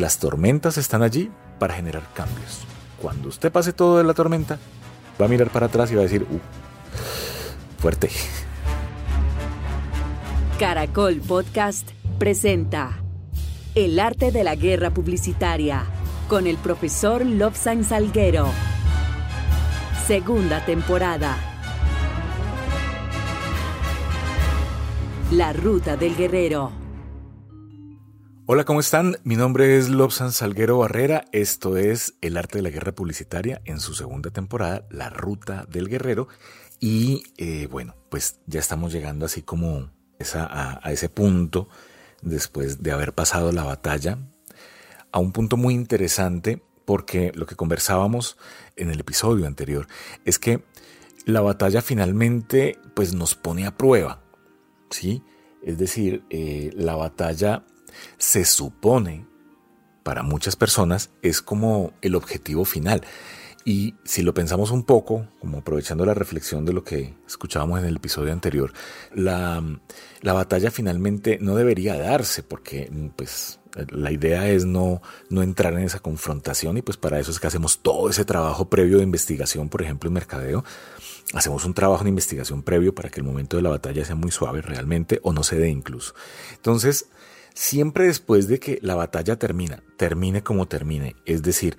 Las tormentas están allí para generar cambios. Cuando usted pase todo de la tormenta, va a mirar para atrás y va a decir, uh, fuerte. Caracol Podcast presenta El arte de la guerra publicitaria con el profesor Lobsan Salguero. Segunda temporada. La ruta del guerrero. Hola, ¿cómo están? Mi nombre es Lobsan Salguero Barrera. Esto es El arte de la guerra publicitaria en su segunda temporada, La ruta del guerrero. Y eh, bueno, pues ya estamos llegando así como a, ese punto, después de haber pasado la batalla, a un punto muy interesante porque lo que conversábamos en el episodio anterior es que la batalla finalmente pues nos pone a prueba, ¿sí? Es decir, eh, la batalla se supone, para muchas personas, es como el objetivo final. Y si lo pensamos un poco, como aprovechando la reflexión de lo que escuchábamos en el episodio anterior, la, la batalla finalmente no debería darse porque pues la idea es no, no entrar en esa confrontación y pues para eso es que hacemos todo ese trabajo previo de investigación, por ejemplo, en mercadeo. Hacemos un trabajo de investigación previo para que el momento de la batalla sea muy suave realmente o no se dé incluso. Entonces, siempre después de que la batalla termina, termine como termine, es decir,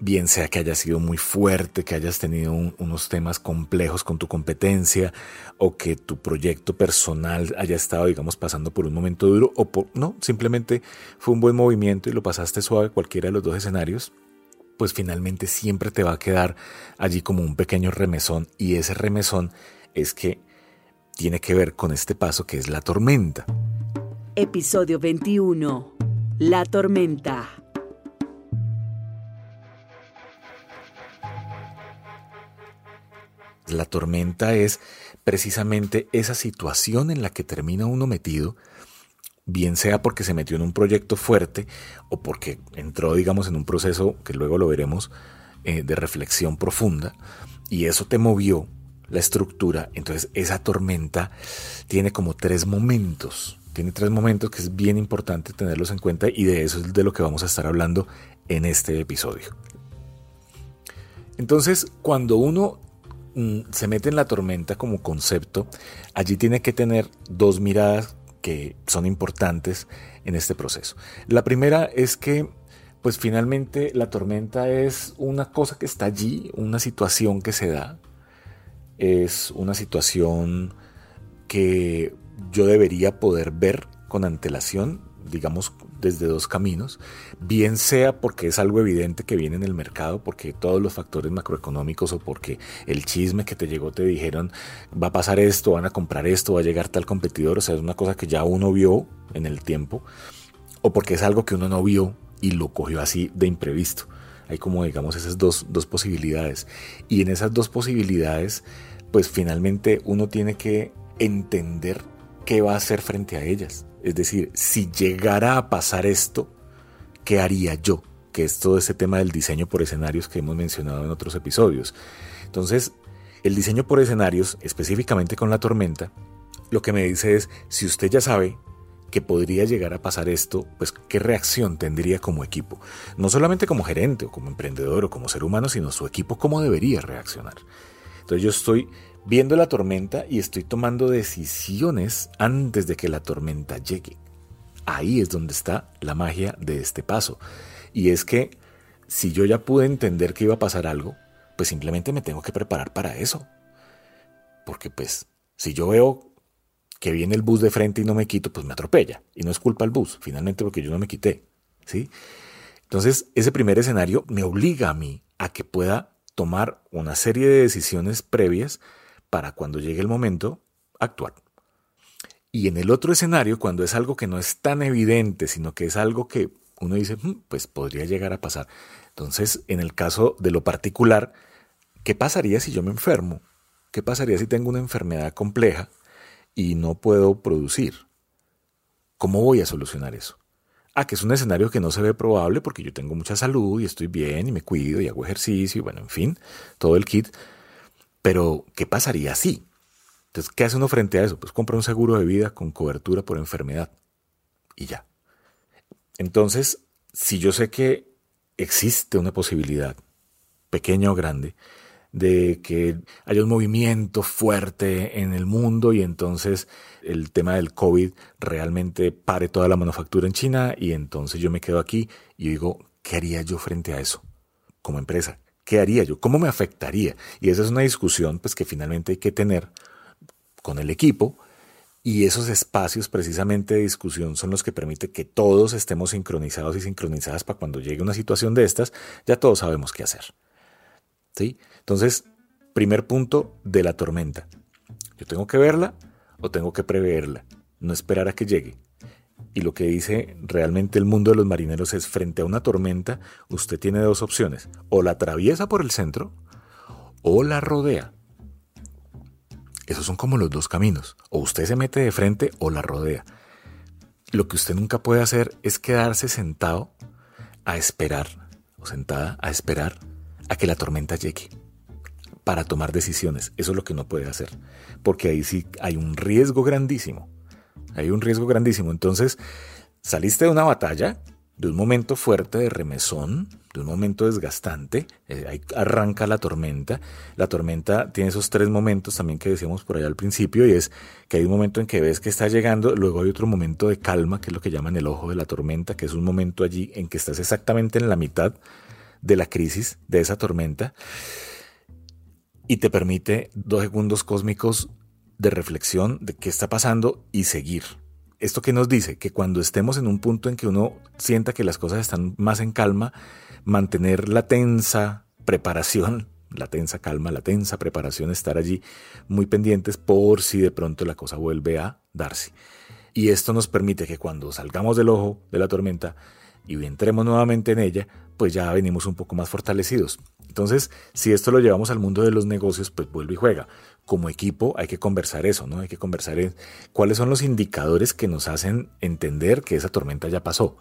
bien sea que haya sido muy fuerte, que hayas tenido unos temas complejos con tu competencia o que tu proyecto personal haya estado, digamos, pasando por un momento duro o por, no, simplemente fue un buen movimiento y lo pasaste suave cualquiera de los dos escenarios, pues finalmente siempre te va a quedar allí como un pequeño remesón y ese remesón es que tiene que ver con este paso que es la tormenta. Episodio 21. La tormenta. La tormenta es precisamente esa situación en la que termina uno metido, bien sea porque se metió en un proyecto fuerte o porque entró, digamos, en un proceso que luego lo veremos eh, de reflexión profunda y eso te movió la estructura. Entonces esa tormenta tiene como tres momentos tiene tres momentos que es bien importante tenerlos en cuenta y de eso es de lo que vamos a estar hablando en este episodio. Entonces, cuando uno mm, se mete en la tormenta como concepto, allí tiene que tener dos miradas que son importantes en este proceso. La primera es que, pues finalmente la tormenta es una cosa que está allí, una situación que se da, es una situación que yo debería poder ver con antelación, digamos, desde dos caminos, bien sea porque es algo evidente que viene en el mercado, porque todos los factores macroeconómicos o porque el chisme que te llegó te dijeron va a pasar esto, van a comprar esto, va a llegar tal competidor, o sea, es una cosa que ya uno vio en el tiempo, o porque es algo que uno no vio y lo cogió así de imprevisto. Hay como, digamos, esas dos, dos posibilidades. Y en esas dos posibilidades, pues finalmente uno tiene que entender qué va a hacer frente a ellas. Es decir, si llegara a pasar esto, ¿qué haría yo? Que es todo ese tema del diseño por escenarios que hemos mencionado en otros episodios. Entonces, el diseño por escenarios, específicamente con la tormenta, lo que me dice es, si usted ya sabe que podría llegar a pasar esto, pues qué reacción tendría como equipo. No solamente como gerente o como emprendedor o como ser humano, sino su equipo cómo debería reaccionar. Entonces yo estoy viendo la tormenta y estoy tomando decisiones antes de que la tormenta llegue. Ahí es donde está la magia de este paso. Y es que si yo ya pude entender que iba a pasar algo, pues simplemente me tengo que preparar para eso. Porque pues si yo veo que viene el bus de frente y no me quito, pues me atropella. Y no es culpa del bus, finalmente porque yo no me quité. ¿sí? Entonces, ese primer escenario me obliga a mí a que pueda tomar una serie de decisiones previas para cuando llegue el momento actuar. Y en el otro escenario, cuando es algo que no es tan evidente, sino que es algo que uno dice, hmm, pues podría llegar a pasar. Entonces, en el caso de lo particular, ¿qué pasaría si yo me enfermo? ¿Qué pasaría si tengo una enfermedad compleja y no puedo producir? ¿Cómo voy a solucionar eso? Ah, que es un escenario que no se ve probable porque yo tengo mucha salud y estoy bien y me cuido y hago ejercicio y bueno, en fin, todo el kit. Pero, ¿qué pasaría si? Entonces, ¿qué hace uno frente a eso? Pues compra un seguro de vida con cobertura por enfermedad. Y ya. Entonces, si yo sé que existe una posibilidad, pequeña o grande, de que haya un movimiento fuerte en el mundo y entonces el tema del COVID realmente pare toda la manufactura en China y entonces yo me quedo aquí y digo, ¿qué haría yo frente a eso como empresa? ¿Qué haría yo? ¿Cómo me afectaría? Y esa es una discusión pues que finalmente hay que tener con el equipo y esos espacios precisamente de discusión son los que permiten que todos estemos sincronizados y sincronizadas para cuando llegue una situación de estas, ya todos sabemos qué hacer. ¿Sí? Entonces, primer punto de la tormenta. Yo tengo que verla o tengo que preverla, no esperar a que llegue. Y lo que dice realmente el mundo de los marineros es, frente a una tormenta, usted tiene dos opciones. O la atraviesa por el centro o la rodea. Esos son como los dos caminos. O usted se mete de frente o la rodea. Lo que usted nunca puede hacer es quedarse sentado a esperar, o sentada a esperar a que la tormenta llegue para tomar decisiones. Eso es lo que no puede hacer. Porque ahí sí hay un riesgo grandísimo hay un riesgo grandísimo. Entonces, saliste de una batalla, de un momento fuerte de remesón, de un momento desgastante, eh, ahí arranca la tormenta. La tormenta tiene esos tres momentos también que decíamos por allá al principio, y es que hay un momento en que ves que está llegando, luego hay otro momento de calma, que es lo que llaman el ojo de la tormenta, que es un momento allí en que estás exactamente en la mitad de la crisis de esa tormenta, y te permite dos segundos cósmicos de reflexión de qué está pasando y seguir. ¿Esto que nos dice? Que cuando estemos en un punto en que uno sienta que las cosas están más en calma, mantener la tensa preparación, la tensa calma, la tensa preparación, estar allí muy pendientes por si de pronto la cosa vuelve a darse. Y esto nos permite que cuando salgamos del ojo de la tormenta y entremos nuevamente en ella, pues ya venimos un poco más fortalecidos. Entonces, si esto lo llevamos al mundo de los negocios, pues vuelve y juega. Como equipo hay que conversar eso, ¿no? Hay que conversar en cuáles son los indicadores que nos hacen entender que esa tormenta ya pasó.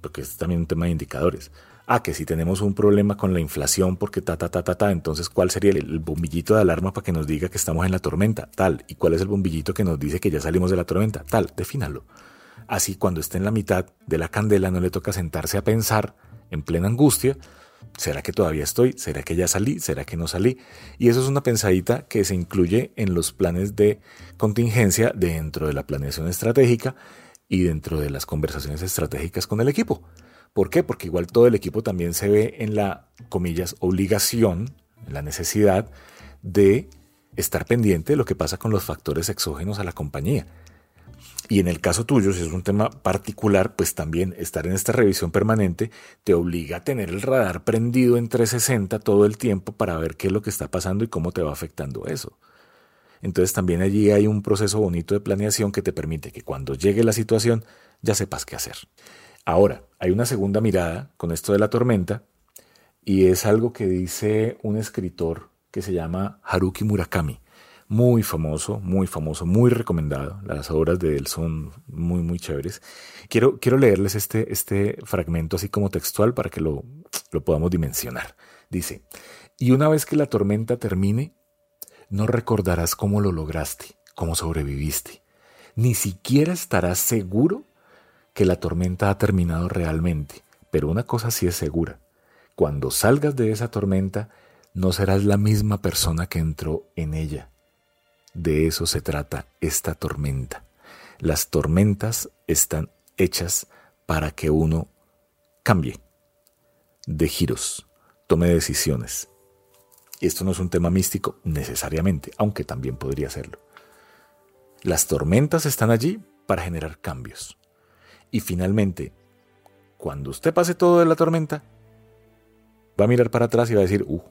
Porque es también un tema de indicadores. Ah, que si tenemos un problema con la inflación porque ta, ta, ta, ta, ta, entonces ¿cuál sería el, bombillito de alarma para que nos diga que estamos en la tormenta? Tal. ¿Y cuál es el bombillito que nos dice que ya salimos de la tormenta? Tal. Defínalo. Así cuando esté en la mitad de la candela no le toca sentarse a pensar en plena angustia, ¿será que todavía estoy? ¿Será que ya salí? ¿Será que no salí? Y eso es una pensadita que se incluye en los planes de contingencia dentro de la planeación estratégica y dentro de las conversaciones estratégicas con el equipo. ¿Por qué? Porque igual todo el equipo también se ve en la, comillas, obligación, en la necesidad de estar pendiente de lo que pasa con los factores exógenos a la compañía. Y en el caso tuyo, si es un tema particular, pues también estar en esta revisión permanente te obliga a tener el radar prendido en 360 todo el tiempo para ver qué es lo que está pasando y cómo te va afectando eso. Entonces también allí hay un proceso bonito de planeación que te permite que cuando llegue la situación ya sepas qué hacer. Ahora, hay una segunda mirada con esto de la tormenta y es algo que dice un escritor que se llama Haruki Murakami muy famoso, muy famoso, muy recomendado. Las obras de él son muy, muy chéveres. Quiero, quiero leerles este, este fragmento así como textual para que lo, lo podamos dimensionar. Dice, y una vez que la tormenta termine, no recordarás cómo lo lograste, cómo sobreviviste. Ni siquiera estarás seguro que la tormenta ha terminado realmente. Pero una cosa sí es segura. Cuando salgas de esa tormenta, no serás la misma persona que entró en ella de eso se trata esta tormenta. Las tormentas están hechas para que uno cambie de giros, tome decisiones. Y esto no es un tema místico necesariamente, aunque también podría serlo. Las tormentas están allí para generar cambios. Y finalmente, cuando usted pase todo de la tormenta, va a mirar para atrás y va a decir, uh,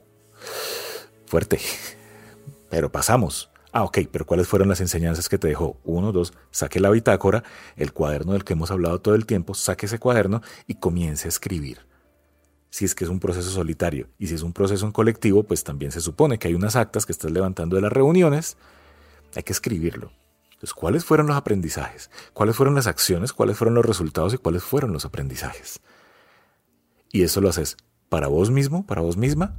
fuerte, pero pasamos. Ah, ok, pero ¿cuáles fueron las enseñanzas que te dejó? Uno, dos, saque la bitácora, el cuaderno del que hemos hablado todo el tiempo, saque ese cuaderno y comience a escribir. Si es que es un proceso solitario y si es un proceso en colectivo, pues también se supone que hay unas actas que estás levantando de las reuniones, hay que escribirlo. Entonces, ¿cuáles fueron los aprendizajes? ¿Cuáles fueron las acciones? ¿Cuáles fueron los resultados? ¿Y cuáles fueron los aprendizajes? Y eso lo haces para vos mismo, para vos misma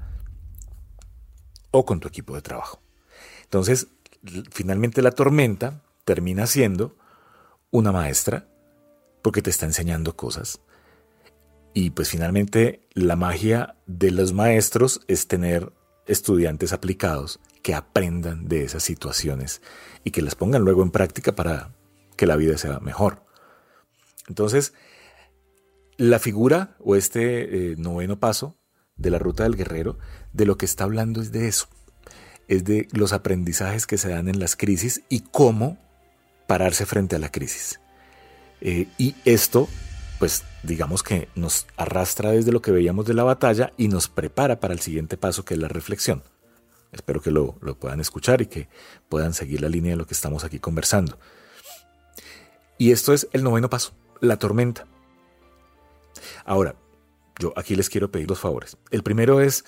o con tu equipo de trabajo. Entonces, finalmente la tormenta termina siendo una maestra porque te está enseñando cosas Y pues finalmente la magia de los maestros es tener estudiantes aplicados que aprendan de esas situaciones y que las pongan luego en práctica para que la vida sea mejor. Entonces, la figura o este eh, noveno paso de la ruta del guerrero, de lo que está hablando es de eso, es de los aprendizajes que se dan en las crisis y cómo pararse frente a la crisis. Eh, y esto, pues digamos que nos arrastra desde lo que veíamos de la batalla y nos prepara para el siguiente paso que es la reflexión. Espero que lo, lo puedan escuchar y que puedan seguir la línea de lo que estamos aquí conversando. Y esto es el noveno paso, la tormenta. Ahora, yo aquí les quiero pedir dos favores. El primero es,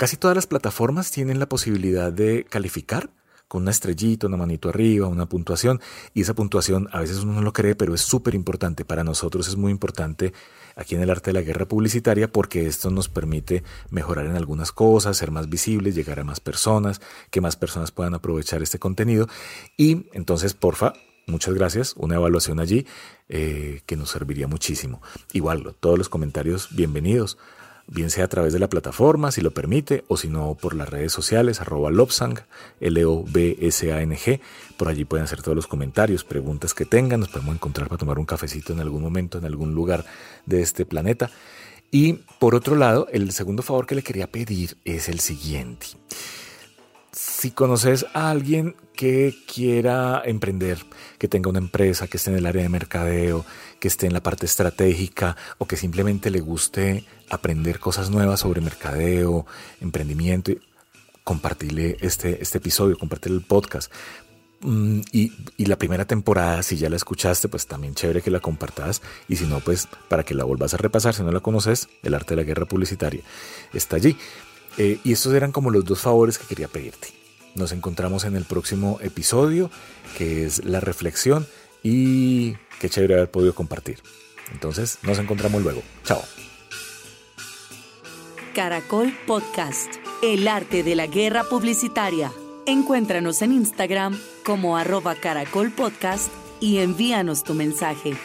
casi todas las plataformas tienen la posibilidad de calificar con una estrellita, una manito arriba, una puntuación. Y esa puntuación a veces uno no lo cree, pero es súper importante. Para nosotros es muy importante aquí en el arte de la guerra publicitaria porque esto nos permite mejorar en algunas cosas, ser más visibles, llegar a más personas, que más personas puedan aprovechar este contenido. Y entonces, porfa, muchas gracias. Una evaluación allí eh, que nos serviría muchísimo. Igual, todos los comentarios bienvenidos bien sea a través de la plataforma, si lo permite, o si no por las redes sociales, arroba Lobsang, L-O-B-S-A-N-G. Por allí pueden hacer todos los comentarios, preguntas que tengan. Nos podemos encontrar para tomar un cafecito en algún momento, en algún lugar de este planeta. Y por otro lado, el segundo favor que le quería pedir es el siguiente. Si conoces a alguien que quiera emprender, que tenga una empresa, que esté en el área de mercadeo, que esté en la parte estratégica o que simplemente le guste aprender cosas nuevas sobre mercadeo, emprendimiento, compartirle este, este episodio, compartirle el podcast. Mm, y, y, la primera temporada, si ya la escuchaste, pues también chévere que la compartas. Y si no, pues para que la vuelvas a repasar, si no la conoces, el arte de la guerra publicitaria está allí. Eh, y estos eran como los dos favores que quería pedirte. Nos encontramos en el próximo episodio, que es la reflexión. Y qué chévere haber podido compartir. Entonces, nos encontramos luego. Chao. Caracol Podcast, el arte de la guerra publicitaria. Encuéntranos en Instagram como arroba Caracol Podcast y envíanos tu mensaje.